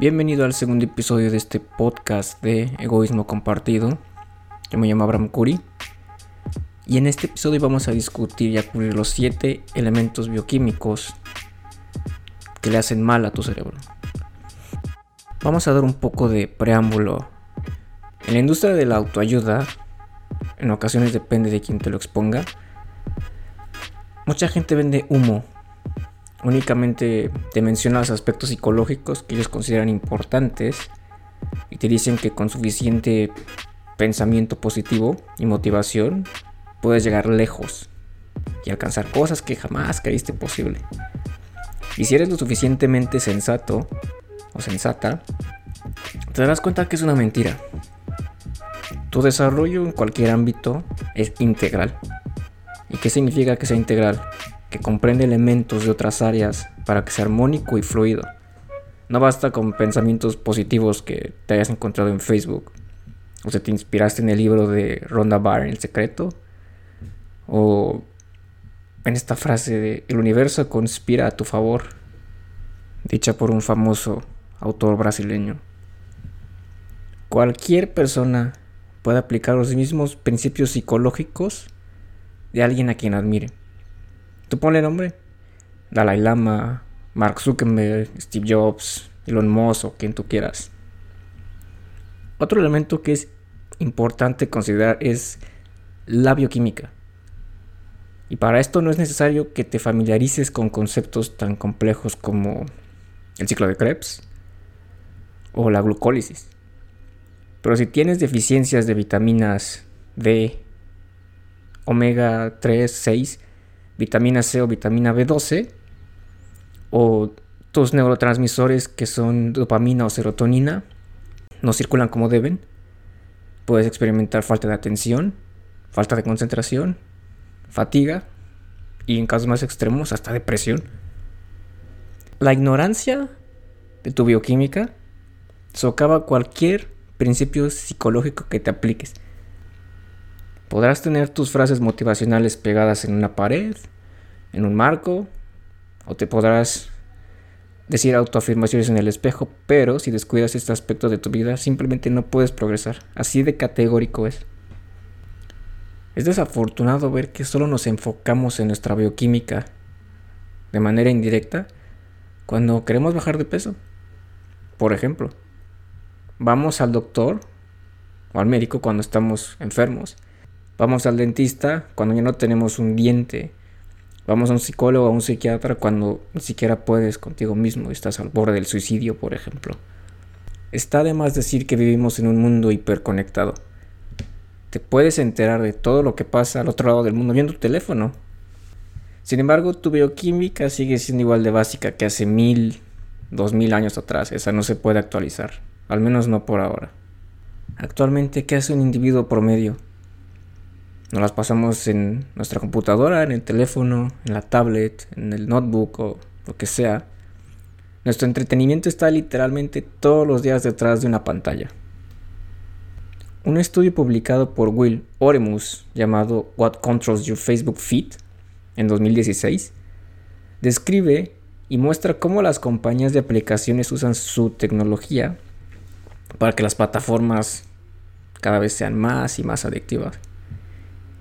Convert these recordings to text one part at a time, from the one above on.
Bienvenido al segundo episodio de este podcast de Egoísmo Compartido. Yo me llamo Abraham Curi. Y en este episodio vamos a discutir y a cubrir los 7 elementos bioquímicos que le hacen mal a tu cerebro. Vamos a dar un poco de preámbulo. En la industria de la autoayuda, en ocasiones depende de quien te lo exponga, mucha gente vende humo únicamente te menciona los aspectos psicológicos que ellos consideran importantes y te dicen que con suficiente pensamiento positivo y motivación puedes llegar lejos y alcanzar cosas que jamás creíste posible. Y si eres lo suficientemente sensato o sensata, te darás cuenta que es una mentira. Tu desarrollo en cualquier ámbito es integral. ¿Y qué significa que sea integral? Que comprende elementos de otras áreas para que sea armónico y fluido. No basta con pensamientos positivos que te hayas encontrado en Facebook, o si te inspiraste en el libro de Ronda Barr, El Secreto, o en esta frase de El universo conspira a tu favor, dicha por un famoso autor brasileño. Cualquier persona puede aplicar los mismos principios psicológicos de alguien a quien admire. Tú ponle nombre. Dalai Lama, Mark Zuckerberg, Steve Jobs, Elon Musk o quien tú quieras. Otro elemento que es importante considerar es la bioquímica. Y para esto no es necesario que te familiarices con conceptos tan complejos como el ciclo de Krebs o la glucólisis. Pero si tienes deficiencias de vitaminas D, omega 3, 6, vitamina C o vitamina B12, o tus neurotransmisores que son dopamina o serotonina no circulan como deben, puedes experimentar falta de atención, falta de concentración, fatiga y en casos más extremos hasta depresión. La ignorancia de tu bioquímica socava cualquier principio psicológico que te apliques. Podrás tener tus frases motivacionales pegadas en una pared, en un marco, o te podrás decir autoafirmaciones en el espejo, pero si descuidas este aspecto de tu vida, simplemente no puedes progresar. Así de categórico es. Es desafortunado ver que solo nos enfocamos en nuestra bioquímica de manera indirecta cuando queremos bajar de peso. Por ejemplo, vamos al doctor o al médico cuando estamos enfermos Vamos al dentista cuando ya no tenemos un diente. Vamos a un psicólogo a un psiquiatra cuando ni siquiera puedes contigo mismo y estás al borde del suicidio, por ejemplo. Está de más decir que vivimos en un mundo hiperconectado. Te puedes enterar de todo lo que pasa al otro lado del mundo viendo tu teléfono. Sin embargo, tu bioquímica sigue siendo igual de básica que hace mil, dos mil años atrás. Esa no se puede actualizar. Al menos no por ahora. Actualmente, ¿qué hace un individuo promedio? Nos las pasamos en nuestra computadora, en el teléfono, en la tablet, en el notebook o lo que sea. Nuestro entretenimiento está literalmente todos los días detrás de una pantalla. Un estudio publicado por Will Oremus llamado What Controls Your Facebook Feed en 2016 describe y muestra cómo las compañías de aplicaciones usan su tecnología para que las plataformas cada vez sean más y más adictivas.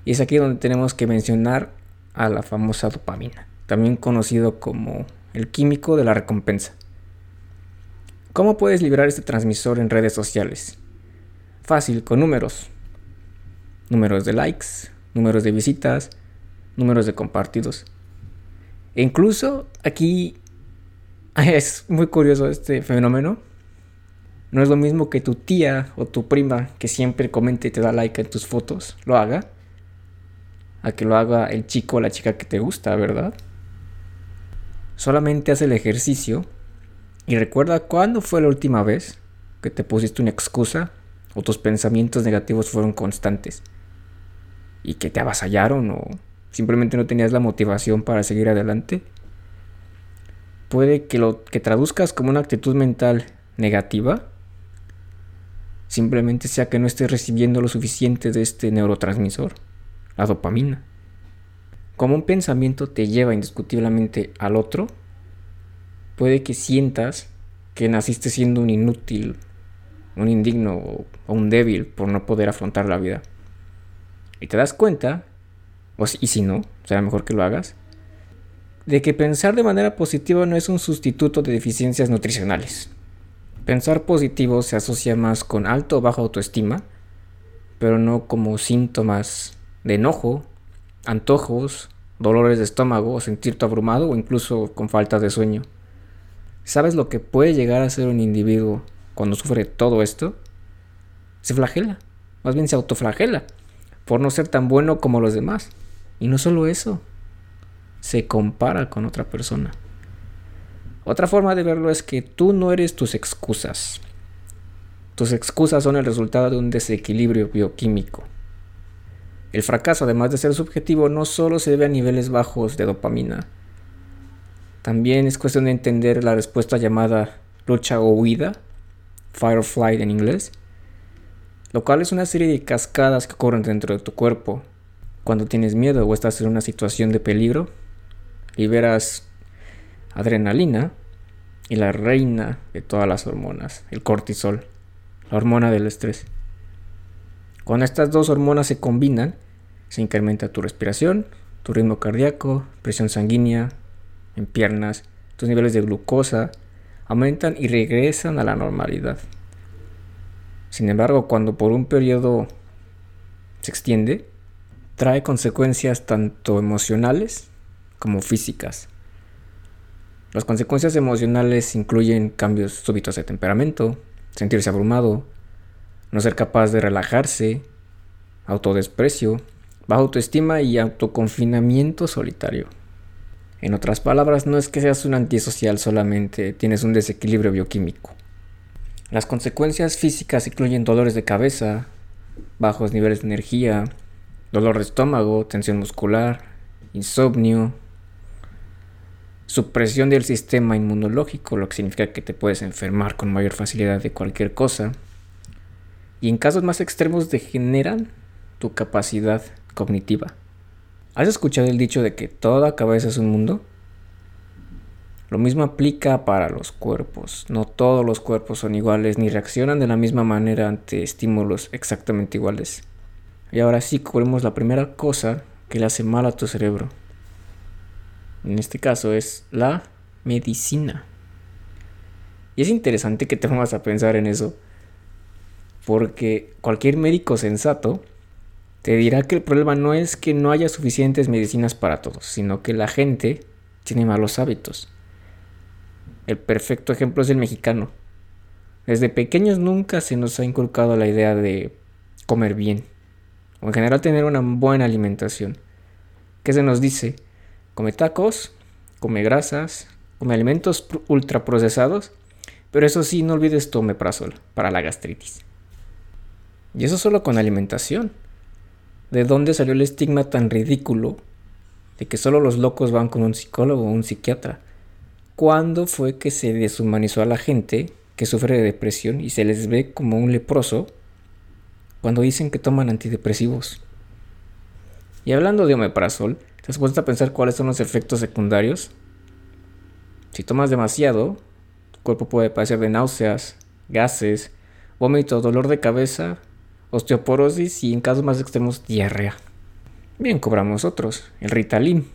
Y es aquí donde tenemos que mencionar a la famosa dopamina, también conocido como el químico de la recompensa. ¿Cómo puedes liberar este transmisor en redes sociales? Fácil, con números. Números de likes, números de visitas, números de compartidos. E incluso aquí es muy curioso este fenómeno. No es lo mismo que tu tía o tu prima que siempre comenta y te da like en tus fotos lo haga a que lo haga el chico o la chica que te gusta, ¿verdad? Solamente haz el ejercicio y recuerda cuándo fue la última vez que te pusiste una excusa o tus pensamientos negativos fueron constantes y que te avasallaron o simplemente no tenías la motivación para seguir adelante. Puede que lo que traduzcas como una actitud mental negativa simplemente sea que no estés recibiendo lo suficiente de este neurotransmisor la dopamina. Como un pensamiento te lleva indiscutiblemente al otro, puede que sientas que naciste siendo un inútil, un indigno o un débil por no poder afrontar la vida. Y te das cuenta, o y si no, será mejor que lo hagas, de que pensar de manera positiva no es un sustituto de deficiencias nutricionales. Pensar positivo se asocia más con alto o baja autoestima, pero no como síntomas de enojo, antojos, dolores de estómago, sentirte abrumado o incluso con falta de sueño. ¿Sabes lo que puede llegar a ser un individuo cuando sufre todo esto? Se flagela, más bien se autoflagela, por no ser tan bueno como los demás. Y no solo eso, se compara con otra persona. Otra forma de verlo es que tú no eres tus excusas. Tus excusas son el resultado de un desequilibrio bioquímico. El fracaso, además de ser subjetivo, no solo se debe a niveles bajos de dopamina. También es cuestión de entender la respuesta llamada lucha o huida, fire or flight en inglés, lo cual es una serie de cascadas que ocurren dentro de tu cuerpo. Cuando tienes miedo o estás en una situación de peligro, liberas adrenalina y la reina de todas las hormonas, el cortisol, la hormona del estrés. Cuando estas dos hormonas se combinan, se incrementa tu respiración, tu ritmo cardíaco, presión sanguínea en piernas, tus niveles de glucosa aumentan y regresan a la normalidad. Sin embargo, cuando por un periodo se extiende, trae consecuencias tanto emocionales como físicas. Las consecuencias emocionales incluyen cambios súbitos de temperamento, sentirse abrumado, no ser capaz de relajarse, autodesprecio, baja autoestima y autoconfinamiento solitario. En otras palabras, no es que seas un antisocial solamente, tienes un desequilibrio bioquímico. Las consecuencias físicas incluyen dolores de cabeza, bajos niveles de energía, dolor de estómago, tensión muscular, insomnio, supresión del sistema inmunológico, lo que significa que te puedes enfermar con mayor facilidad de cualquier cosa. Y en casos más extremos degeneran tu capacidad cognitiva. ¿Has escuchado el dicho de que toda cabeza es un mundo? Lo mismo aplica para los cuerpos. No todos los cuerpos son iguales ni reaccionan de la misma manera ante estímulos exactamente iguales. Y ahora sí cubrimos la primera cosa que le hace mal a tu cerebro en este caso es la medicina. Y es interesante que te pongas a pensar en eso, porque cualquier médico sensato te dirá que el problema no es que no haya suficientes medicinas para todos, sino que la gente tiene malos hábitos. El perfecto ejemplo es el mexicano. Desde pequeños nunca se nos ha inculcado la idea de comer bien, o en general tener una buena alimentación. ¿Qué se nos dice? Come tacos, come grasas, come alimentos ultraprocesados, pero eso sí, no olvides omeprazol para la gastritis. Y eso solo con alimentación. ¿De dónde salió el estigma tan ridículo de que solo los locos van con un psicólogo o un psiquiatra? ¿Cuándo fue que se deshumanizó a la gente que sufre de depresión y se les ve como un leproso cuando dicen que toman antidepresivos? Y hablando de omeprazol, ¿Te has puesto a pensar cuáles son los efectos secundarios? Si tomas demasiado, tu cuerpo puede padecer de náuseas, gases, vómito, dolor de cabeza, osteoporosis y en casos más extremos diarrea. Bien, cobramos otros. El Ritalin,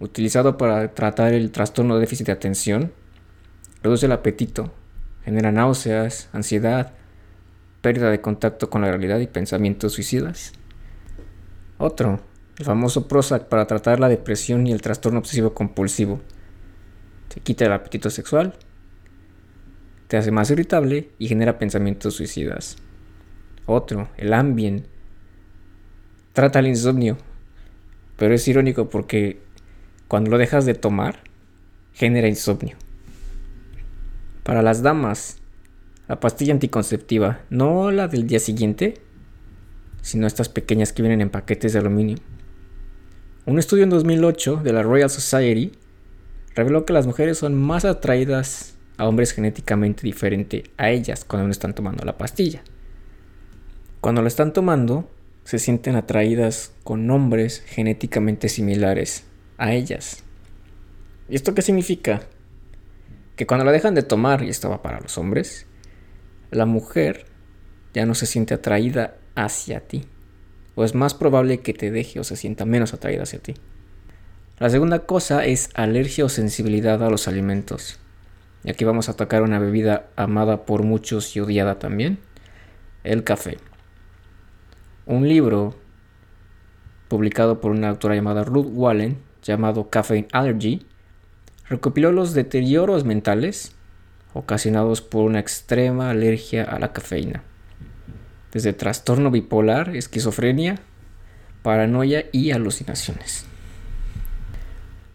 utilizado para tratar el trastorno de déficit de atención, reduce el apetito, genera náuseas, ansiedad, pérdida de contacto con la realidad y pensamientos suicidas. Otro, el famoso Prozac para tratar la depresión y el trastorno obsesivo compulsivo. Te quita el apetito sexual, te hace más irritable y genera pensamientos suicidas. Otro, el Ambien, trata el insomnio, pero es irónico porque cuando lo dejas de tomar, genera insomnio. Para las damas, la pastilla anticonceptiva, no la del día siguiente, sino estas pequeñas que vienen en paquetes de aluminio. Un estudio en 2008 de la Royal Society reveló que las mujeres son más atraídas a hombres genéticamente diferentes a ellas cuando no están tomando la pastilla. Cuando la están tomando, se sienten atraídas con hombres genéticamente similares a ellas. ¿Y esto qué significa? Que cuando la dejan de tomar, y esto va para los hombres, la mujer ya no se siente atraída hacia ti. O es más probable que te deje o se sienta menos atraída hacia ti. La segunda cosa es alergia o sensibilidad a los alimentos. Y aquí vamos a tocar una bebida amada por muchos y odiada también, el café. Un libro publicado por una autora llamada Ruth Wallen, llamado Caffeine Allergy, recopiló los deterioros mentales ocasionados por una extrema alergia a la cafeína, desde trastorno bipolar, esquizofrenia, paranoia y alucinaciones.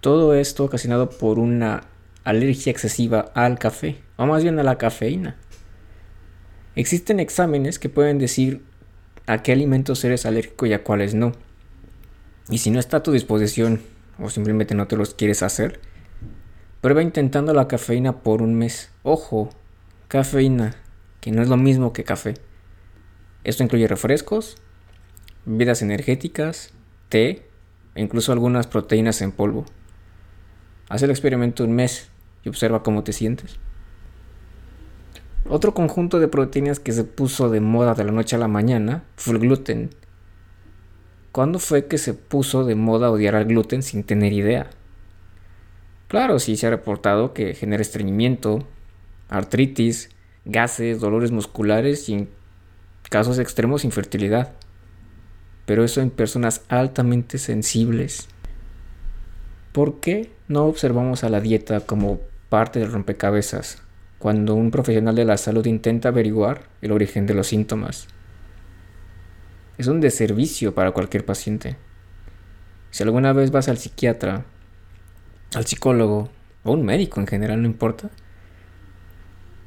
Todo esto ocasionado por una alergia excesiva al café, o más bien a la cafeína. Existen exámenes que pueden decir a qué alimentos eres alérgico y a cuáles no. Y si no está a tu disposición o simplemente no te los quieres hacer, Prueba intentando la cafeína por un mes. Ojo, cafeína, que no es lo mismo que café. Esto incluye refrescos, bebidas energéticas, té e incluso algunas proteínas en polvo. Haz el experimento un mes y observa cómo te sientes. Otro conjunto de proteínas que se puso de moda de la noche a la mañana fue el gluten. ¿Cuándo fue que se puso de moda odiar al gluten sin tener idea? Claro, sí se ha reportado que genera estreñimiento, artritis, gases, dolores musculares y en casos extremos infertilidad. Pero eso en personas altamente sensibles. ¿Por qué no observamos a la dieta como parte del rompecabezas cuando un profesional de la salud intenta averiguar el origen de los síntomas? Es un deservicio para cualquier paciente. Si alguna vez vas al psiquiatra al psicólogo o un médico en general, no importa,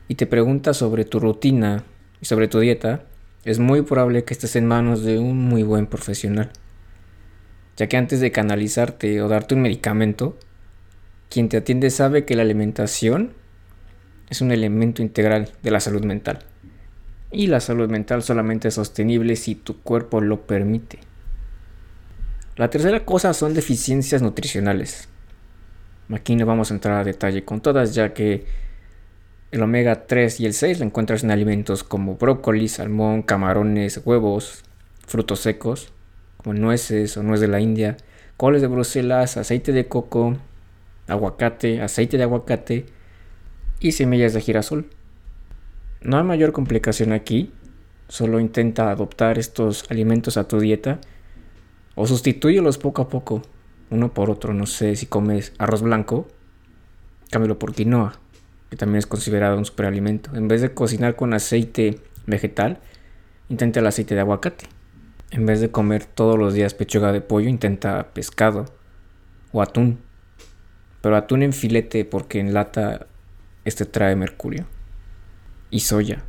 y te pregunta sobre tu rutina y sobre tu dieta, es muy probable que estés en manos de un muy buen profesional, ya que antes de canalizarte o darte un medicamento, quien te atiende sabe que la alimentación es un elemento integral de la salud mental. Y la salud mental solamente es sostenible si tu cuerpo lo permite. La tercera cosa son deficiencias nutricionales. Aquí no vamos a entrar a detalle con todas, ya que el omega 3 y el 6 lo encuentras en alimentos como brócoli, salmón, camarones, huevos, frutos secos, como nueces o nuez de la India, coles de Bruselas, aceite de coco, aguacate, aceite de aguacate y semillas de girasol. No hay mayor complicación aquí, solo intenta adoptar estos alimentos a tu dieta o sustitúyelos poco a poco uno por otro. No sé si comes arroz blanco, cámbialo por quinoa, que también es considerado un superalimento. En vez de cocinar con aceite vegetal, intenta el aceite de aguacate. En vez de comer todos los días pechuga de pollo, intenta pescado o atún. Pero atún en filete porque en lata este trae mercurio. Y soya.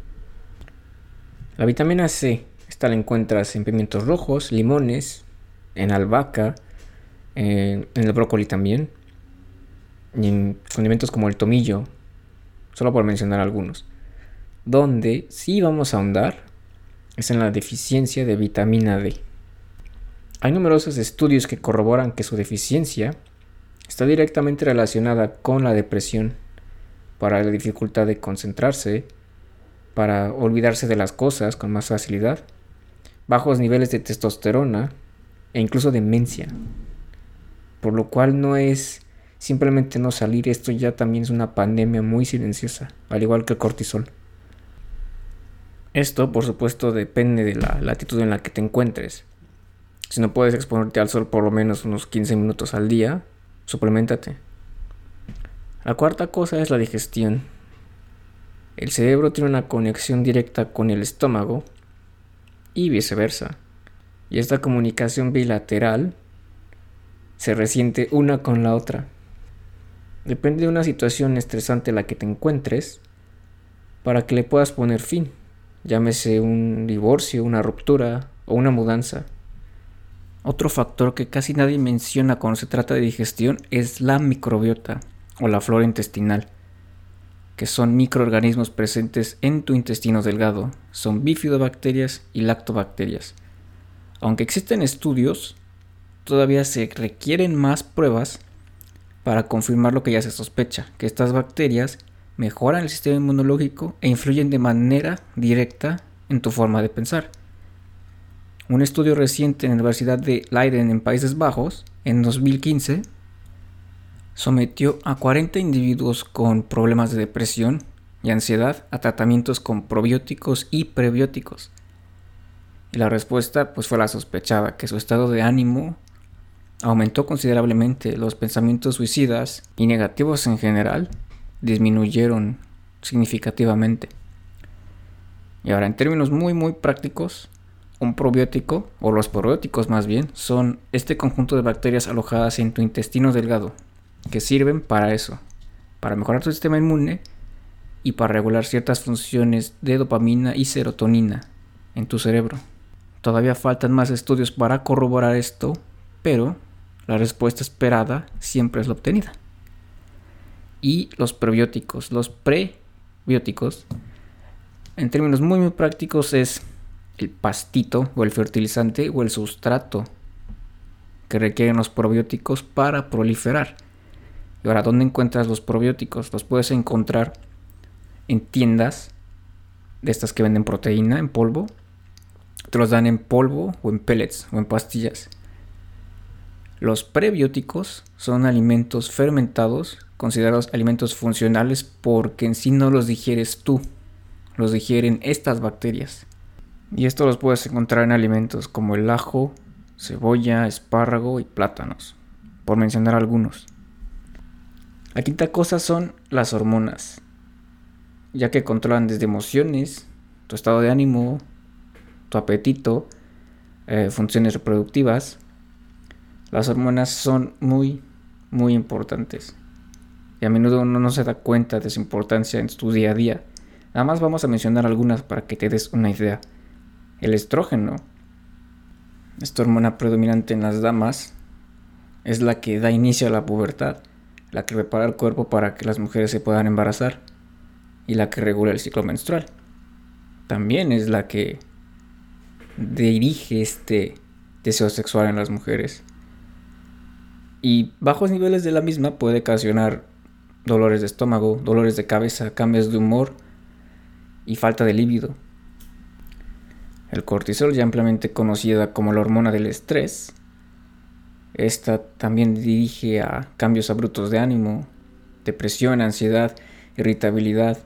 La vitamina C, esta la encuentras en pimientos rojos, limones, en albahaca, en el brócoli también, y en condimentos como el tomillo, solo por mencionar algunos. Donde sí vamos a ahondar es en la deficiencia de vitamina D. Hay numerosos estudios que corroboran que su deficiencia está directamente relacionada con la depresión, para la dificultad de concentrarse, para olvidarse de las cosas con más facilidad, bajos niveles de testosterona e incluso demencia por lo cual no es simplemente no salir, esto ya también es una pandemia muy silenciosa, al igual que el cortisol. Esto, por supuesto, depende de la latitud en la que te encuentres. Si no puedes exponerte al sol por lo menos unos 15 minutos al día, suplementate. La cuarta cosa es la digestión. El cerebro tiene una conexión directa con el estómago y viceversa. Y esta comunicación bilateral se resiente una con la otra. Depende de una situación estresante en la que te encuentres para que le puedas poner fin, llámese un divorcio, una ruptura o una mudanza. Otro factor que casi nadie menciona cuando se trata de digestión es la microbiota o la flora intestinal, que son microorganismos presentes en tu intestino delgado, son bifidobacterias y lactobacterias. Aunque existen estudios todavía se requieren más pruebas para confirmar lo que ya se sospecha, que estas bacterias mejoran el sistema inmunológico e influyen de manera directa en tu forma de pensar. Un estudio reciente en la Universidad de Leiden en Países Bajos, en 2015, sometió a 40 individuos con problemas de depresión y ansiedad a tratamientos con probióticos y prebióticos. Y la respuesta pues fue la sospechada, que su estado de ánimo aumentó considerablemente, los pensamientos suicidas y negativos en general disminuyeron significativamente. Y ahora, en términos muy, muy prácticos, un probiótico, o los probióticos más bien, son este conjunto de bacterias alojadas en tu intestino delgado, que sirven para eso, para mejorar tu sistema inmune y para regular ciertas funciones de dopamina y serotonina en tu cerebro. Todavía faltan más estudios para corroborar esto, pero la respuesta esperada siempre es la obtenida. Y los prebióticos, los prebióticos, en términos muy, muy prácticos es el pastito o el fertilizante o el sustrato que requieren los probióticos para proliferar. Y ahora, ¿dónde encuentras los probióticos? Los puedes encontrar en tiendas de estas que venden proteína en polvo. Te los dan en polvo o en pellets o en pastillas. Los prebióticos son alimentos fermentados considerados alimentos funcionales porque en sí no los digieres tú, los digieren estas bacterias. Y esto los puedes encontrar en alimentos como el ajo, cebolla, espárrago y plátanos, por mencionar algunos. La quinta cosa son las hormonas, ya que controlan desde emociones, tu estado de ánimo, tu apetito, eh, funciones reproductivas, las hormonas son muy, muy importantes. Y a menudo uno no se da cuenta de su importancia en tu día a día. Nada más vamos a mencionar algunas para que te des una idea. El estrógeno, esta hormona predominante en las damas, es la que da inicio a la pubertad, la que prepara el cuerpo para que las mujeres se puedan embarazar y la que regula el ciclo menstrual. También es la que dirige este deseo sexual en las mujeres y bajos niveles de la misma puede ocasionar dolores de estómago, dolores de cabeza, cambios de humor y falta de líbido. El cortisol, ya ampliamente conocida como la hormona del estrés, esta también dirige a cambios abruptos de ánimo, depresión, ansiedad, irritabilidad,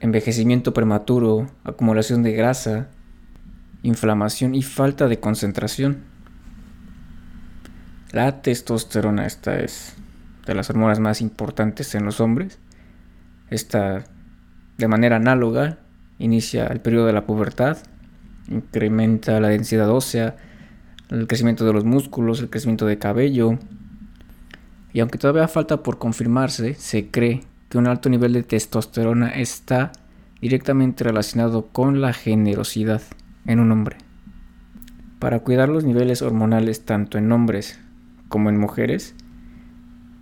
envejecimiento prematuro, acumulación de grasa, inflamación y falta de concentración. La testosterona, esta es de las hormonas más importantes en los hombres. Esta, de manera análoga, inicia el periodo de la pubertad, incrementa la densidad ósea, el crecimiento de los músculos, el crecimiento de cabello. Y aunque todavía falta por confirmarse, se cree que un alto nivel de testosterona está directamente relacionado con la generosidad en un hombre. Para cuidar los niveles hormonales tanto en hombres como en mujeres,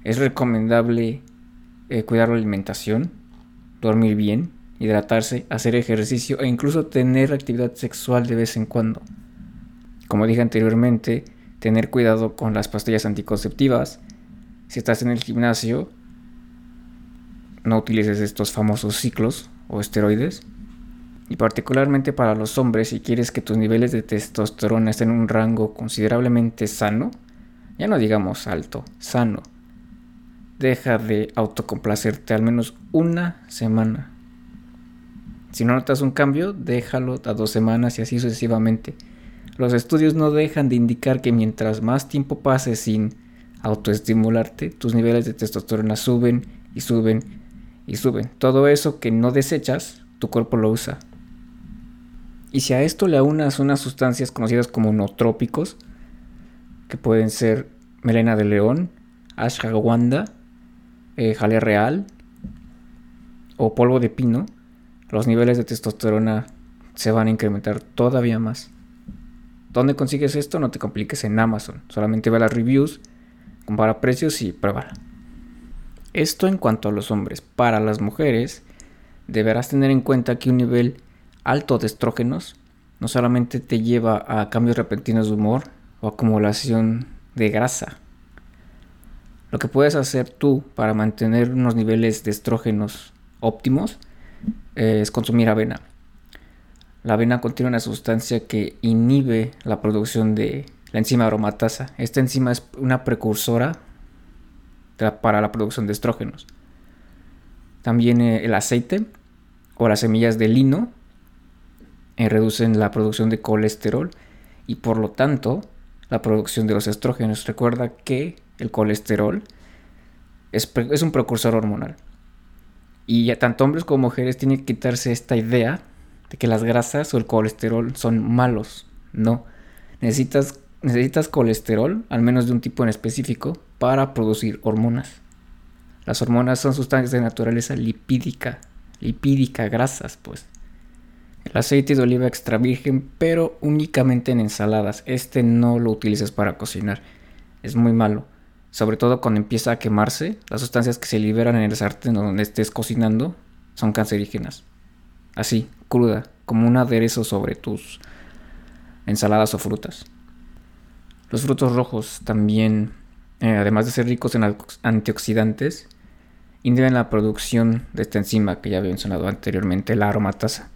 es recomendable eh, cuidar la alimentación, dormir bien, hidratarse, hacer ejercicio e incluso tener actividad sexual de vez en cuando. Como dije anteriormente, tener cuidado con las pastillas anticonceptivas. Si estás en el gimnasio, no utilices estos famosos ciclos o esteroides. Y particularmente para los hombres, si quieres que tus niveles de testosterona estén en un rango considerablemente sano, ya no digamos alto, sano. Deja de autocomplacerte al menos una semana. Si no notas un cambio, déjalo a dos semanas y así sucesivamente. Los estudios no dejan de indicar que mientras más tiempo pases sin autoestimularte, tus niveles de testosterona suben y suben y suben. Todo eso que no desechas, tu cuerpo lo usa. Y si a esto le aunas unas sustancias conocidas como nootrópicos, que pueden ser melena de león, ashwagandha, eh, jalea real o polvo de pino, los niveles de testosterona se van a incrementar todavía más. ¿Dónde consigues esto? No te compliques en Amazon. Solamente ve las reviews, compara precios y prueba. Esto en cuanto a los hombres. Para las mujeres, deberás tener en cuenta que un nivel alto de estrógenos no solamente te lleva a cambios repentinos de humor, o acumulación de grasa. Lo que puedes hacer tú para mantener unos niveles de estrógenos óptimos es consumir avena. La avena contiene una sustancia que inhibe la producción de la enzima aromatasa. Esta enzima es una precursora para la producción de estrógenos. También eh, el aceite o las semillas de lino eh, reducen la producción de colesterol y por lo tanto la producción de los estrógenos. Recuerda que el colesterol es, es un precursor hormonal. Y ya tanto hombres como mujeres tienen que quitarse esta idea de que las grasas o el colesterol son malos. No. Necesitas, necesitas colesterol, al menos de un tipo en específico, para producir hormonas. Las hormonas son sustancias de naturaleza lipídica. Lipídica, grasas, pues. El aceite de oliva extra virgen, pero únicamente en ensaladas. Este no lo utilices para cocinar. Es muy malo sobre todo cuando empieza a quemarse, las sustancias que se liberan en el sartén donde estés cocinando son cancerígenas. Así, cruda, como un aderezo sobre tus ensaladas o frutas. Los frutos rojos también, eh, además de ser ricos en antioxidantes, inhiben la producción de esta enzima que ya había mencionado anteriormente, la aromatasa.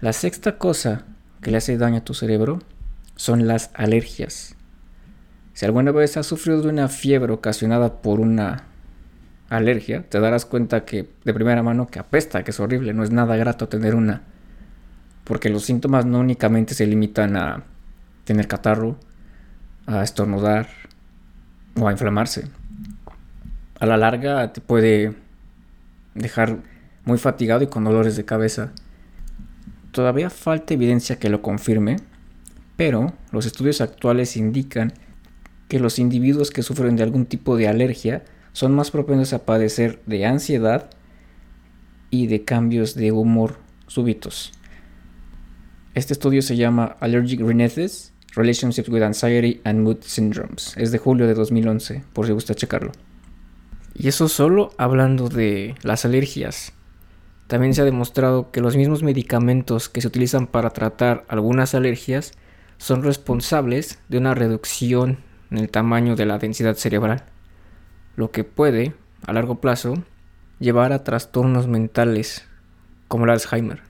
La sexta cosa que le hace daño a tu cerebro son las alergias. Si alguna vez has sufrido de una fiebre ocasionada por una alergia, te darás cuenta que de primera mano que apesta, que es horrible, no es nada grato tener una. Porque los síntomas no únicamente se limitan a tener catarro, a estornudar o a inflamarse. A la larga te puede dejar muy fatigado y con dolores de cabeza. Todavía falta evidencia que lo confirme, pero los estudios actuales indican que los individuos que sufren de algún tipo de alergia son más propensos a padecer de ansiedad y de cambios de humor súbitos. Este estudio se llama Allergic Rhinitis, Relationships with Anxiety and Mood Syndromes. Es de julio de 2011, por si gusta checarlo. Y eso solo hablando de las alergias. También se ha demostrado que los mismos medicamentos que se utilizan para tratar algunas alergias son responsables de una reducción en el tamaño de la densidad cerebral, lo que puede, a largo plazo, llevar a trastornos mentales como el Alzheimer.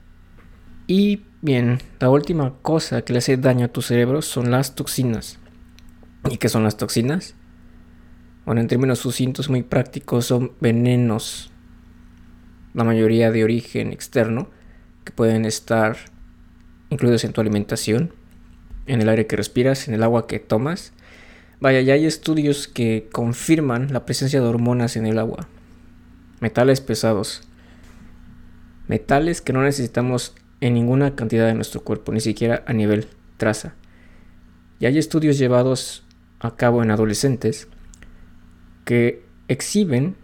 Y bien, la última cosa que le hace daño a tu cerebro son las toxinas. ¿Y qué son las toxinas? Bueno, en términos sucintos muy prácticos son venenos, la mayoría de origen externo, que pueden estar incluidos en tu alimentación, en el aire que respiras, en el agua que tomas Vaya, ya hay estudios que confirman la presencia de hormonas en el agua. Metales pesados. Metales que no necesitamos en ninguna cantidad de nuestro cuerpo, ni siquiera a nivel traza. Y hay estudios llevados a cabo en adolescentes que exhiben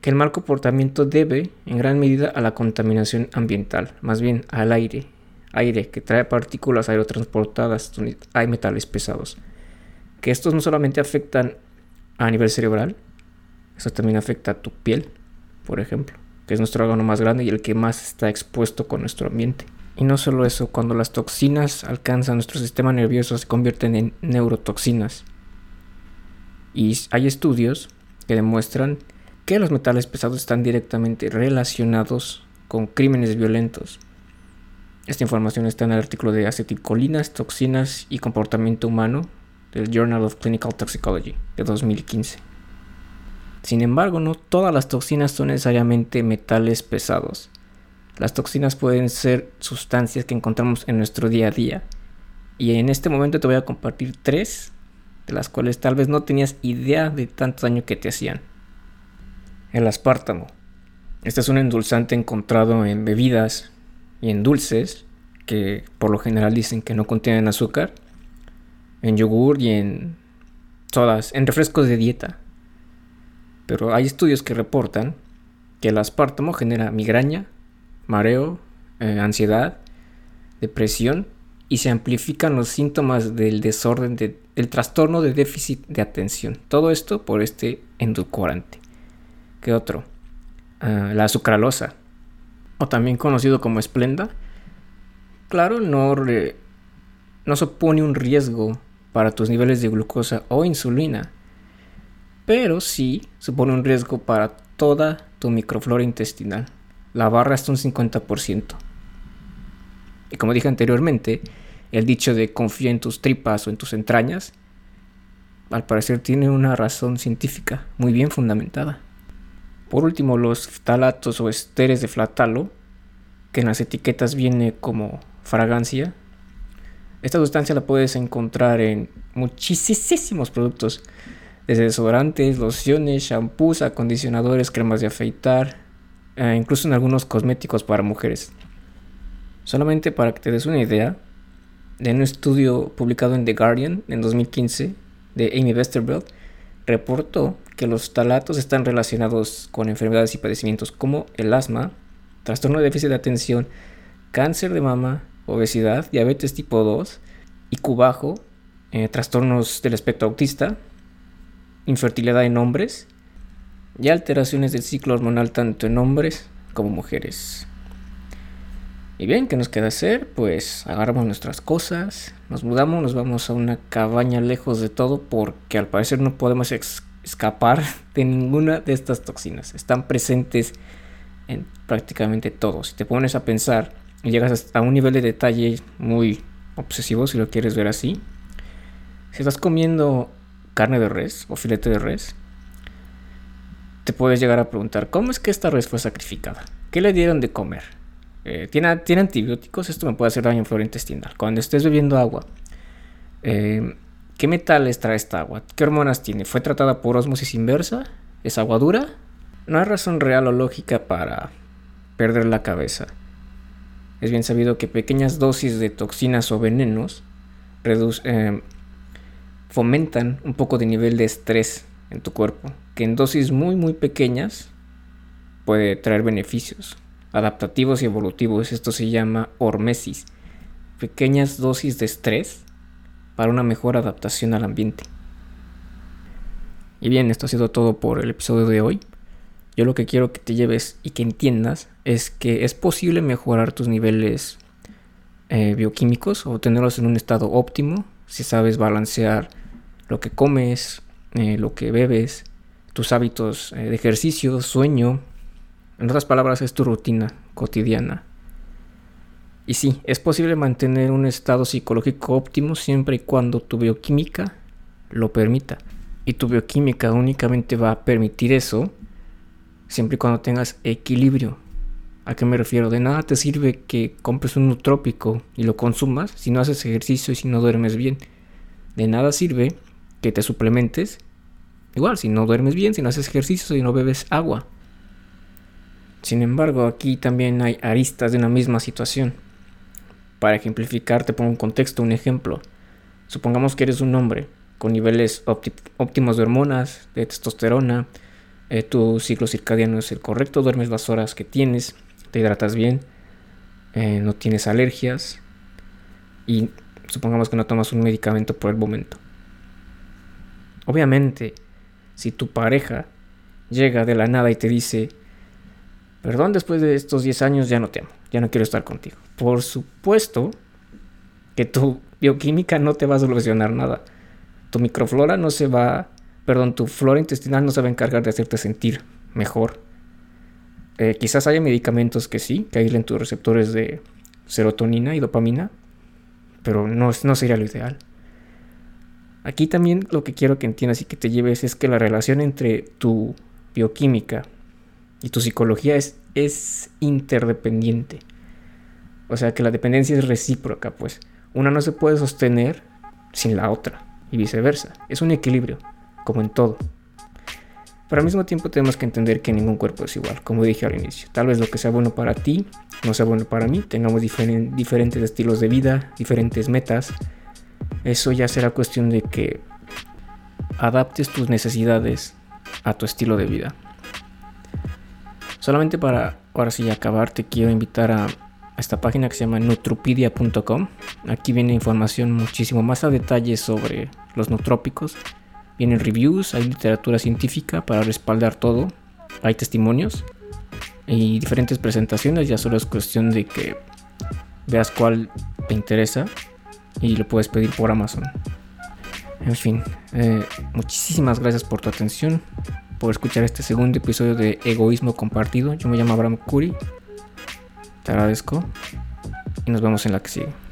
que el mal comportamiento debe en gran medida a la contaminación ambiental, más bien al aire, aire que trae partículas aerotransportadas hay metales pesados que estos no solamente afectan a nivel cerebral, eso también afecta a tu piel, por ejemplo, que es nuestro órgano más grande y el que más está expuesto con nuestro ambiente. Y no solo eso, cuando las toxinas alcanzan nuestro sistema nervioso se convierten en neurotoxinas. Y hay estudios que demuestran que los metales pesados están directamente relacionados con crímenes violentos. Esta información está en el artículo de acetilcolinas, toxinas y comportamiento humano del Journal of Clinical Toxicology de 2015. Sin embargo, no todas las toxinas son necesariamente metales pesados. Las toxinas pueden ser sustancias que encontramos en nuestro día a día. Y en este momento te voy a compartir tres, de las cuales tal vez no tenías idea de tanto daño que te hacían. El aspartamo. Este es un endulzante encontrado en bebidas y en dulces, que por lo general dicen que no contienen azúcar en yogur y en sodas, en refrescos de dieta. Pero hay estudios que reportan que el aspartamo genera migraña, mareo, eh, ansiedad, depresión y se amplifican los síntomas del desorden, del trastorno de déficit de atención. Todo esto por este endulcorante. ¿Qué otro? Ah, la sucralosa, o también conocido como esplenda. Claro, no, no supone un riesgo para tus niveles de glucosa o insulina, pero sí supone un riesgo para toda tu microflora intestinal. La barra hasta un 50%. Y como dije anteriormente, el dicho de confía en tus tripas o en tus entrañas, al parecer tiene una razón científica muy bien fundamentada. Por último, los ftalatos o esteres de flatalo, que en las etiquetas viene como fragancia. Esta sustancia la puedes encontrar en muchísimos productos, desde desodorantes, lociones, shampoos, acondicionadores, cremas de afeitar, eh, incluso en algunos cosméticos para mujeres. Solamente para que te des una idea, de un estudio publicado en The Guardian en 2015 de Amy Westerveld, reportó que los talatos están relacionados con enfermedades y padecimientos como el asma, trastorno de déficit de atención, cáncer de mama, obesidad, diabetes tipo 2, IQ bajo, trastornos del espectro autista, infertilidad en hombres y alteraciones del ciclo hormonal tanto en hombres como mujeres. Y bien, ¿qué nos queda hacer? Pues agarramos nuestras cosas, nos mudamos, nos vamos a una cabaña lejos de todo porque al parecer no podemos escapar de ninguna de estas toxinas. Están presentes en prácticamente todo. Si te pones a pensar llegas a un nivel de detalle muy obsesivo, si lo quieres ver así, si estás comiendo carne de res o filete de res, te puedes llegar a preguntar, ¿cómo es que esta res fue sacrificada? ¿Qué le dieron de comer? Eh, ¿tiene, ¿tiene, antibióticos, esto me puede hacer daño en flora intestinal. Cuando estés bebiendo agua, eh, ¿qué metales trae esta agua? ¿Qué hormonas tiene? ¿Fue tratada por osmosis inversa? ¿Es agua dura? No hay razón real o lógica para perder la cabeza. Es bien sabido que pequeñas dosis de toxinas o venenos eh, fomentan un poco de nivel de estrés en tu cuerpo, que en dosis muy muy pequeñas puede traer beneficios adaptativos y evolutivos. Esto se llama hormesis. Pequeñas dosis de estrés para una mejor adaptación al ambiente. Y bien, esto ha sido todo por el episodio de hoy. Yo lo que quiero que te lleves y que entiendas es que es posible mejorar tus niveles eh, bioquímicos o tenerlos en un estado óptimo si sabes balancear lo que comes, eh, lo que bebes, tus hábitos eh, de ejercicio, sueño, en otras palabras, es tu rutina cotidiana. Y sí, es posible mantener un estado psicológico óptimo siempre y cuando tu bioquímica lo permita. Y tu bioquímica únicamente va a permitir eso siempre y cuando tengas equilibrio. ¿A qué me refiero? De nada te sirve que compres un nutrópico y lo consumas si no haces ejercicio y si no duermes bien. De nada sirve que te suplementes. Igual, si no duermes bien, si no haces ejercicio, y no bebes agua. Sin embargo, aquí también hay aristas de una misma situación. Para ejemplificar, te pongo un contexto, un ejemplo. Supongamos que eres un hombre con niveles óptimos de hormonas, de testosterona, eh, tu ciclo circadiano es el correcto, duermes las horas que tienes, te hidratas bien, eh, no tienes alergias y supongamos que no tomas un medicamento por el momento. Obviamente, si tu pareja llega de la nada y te dice, Perdón, después de estos 10 años ya no te amo, ya no quiero estar contigo. Por supuesto que tu bioquímica no te va a solucionar nada. Tu microflora no se va, perdón, tu flora intestinal no se va a encargar de hacerte sentir mejor. Eh, quizás haya medicamentos que sí, que aíslen tus receptores de serotonina y dopamina, pero no, no sería lo ideal. Aquí también lo que quiero que entiendas y que te lleves es que la relación entre tu bioquímica y tu psicología es, es interdependiente. O sea que la dependencia es recíproca, pues. Una no se puede sostener sin la otra y viceversa. Es un equilibrio, como en todo. Pero al mismo tiempo tenemos que entender que ningún cuerpo es igual, como dije al inicio. Tal vez lo que sea bueno para ti no sea bueno para mí. Tengamos diferentes estilos de vida, diferentes metas. Eso ya será cuestión de que adaptes tus necesidades a tu estilo de vida. Solamente para ahora sí acabar, te quiero invitar a, esta página que se llama nutrupedia.com. Aquí viene información muchísimo más a detalle sobre los nutrópicos. Vienen reviews, hay literatura científica para respaldar todo, hay testimonios y diferentes presentaciones. Ya solo es cuestión de que veas cuál te interesa y lo puedes pedir por Amazon. En fin, eh, muchísimas gracias por tu atención por escuchar este segundo episodio de Egoísmo Compartido. Yo me llamo Abraham Curi. Te agradezco y nos vemos en la que sigue.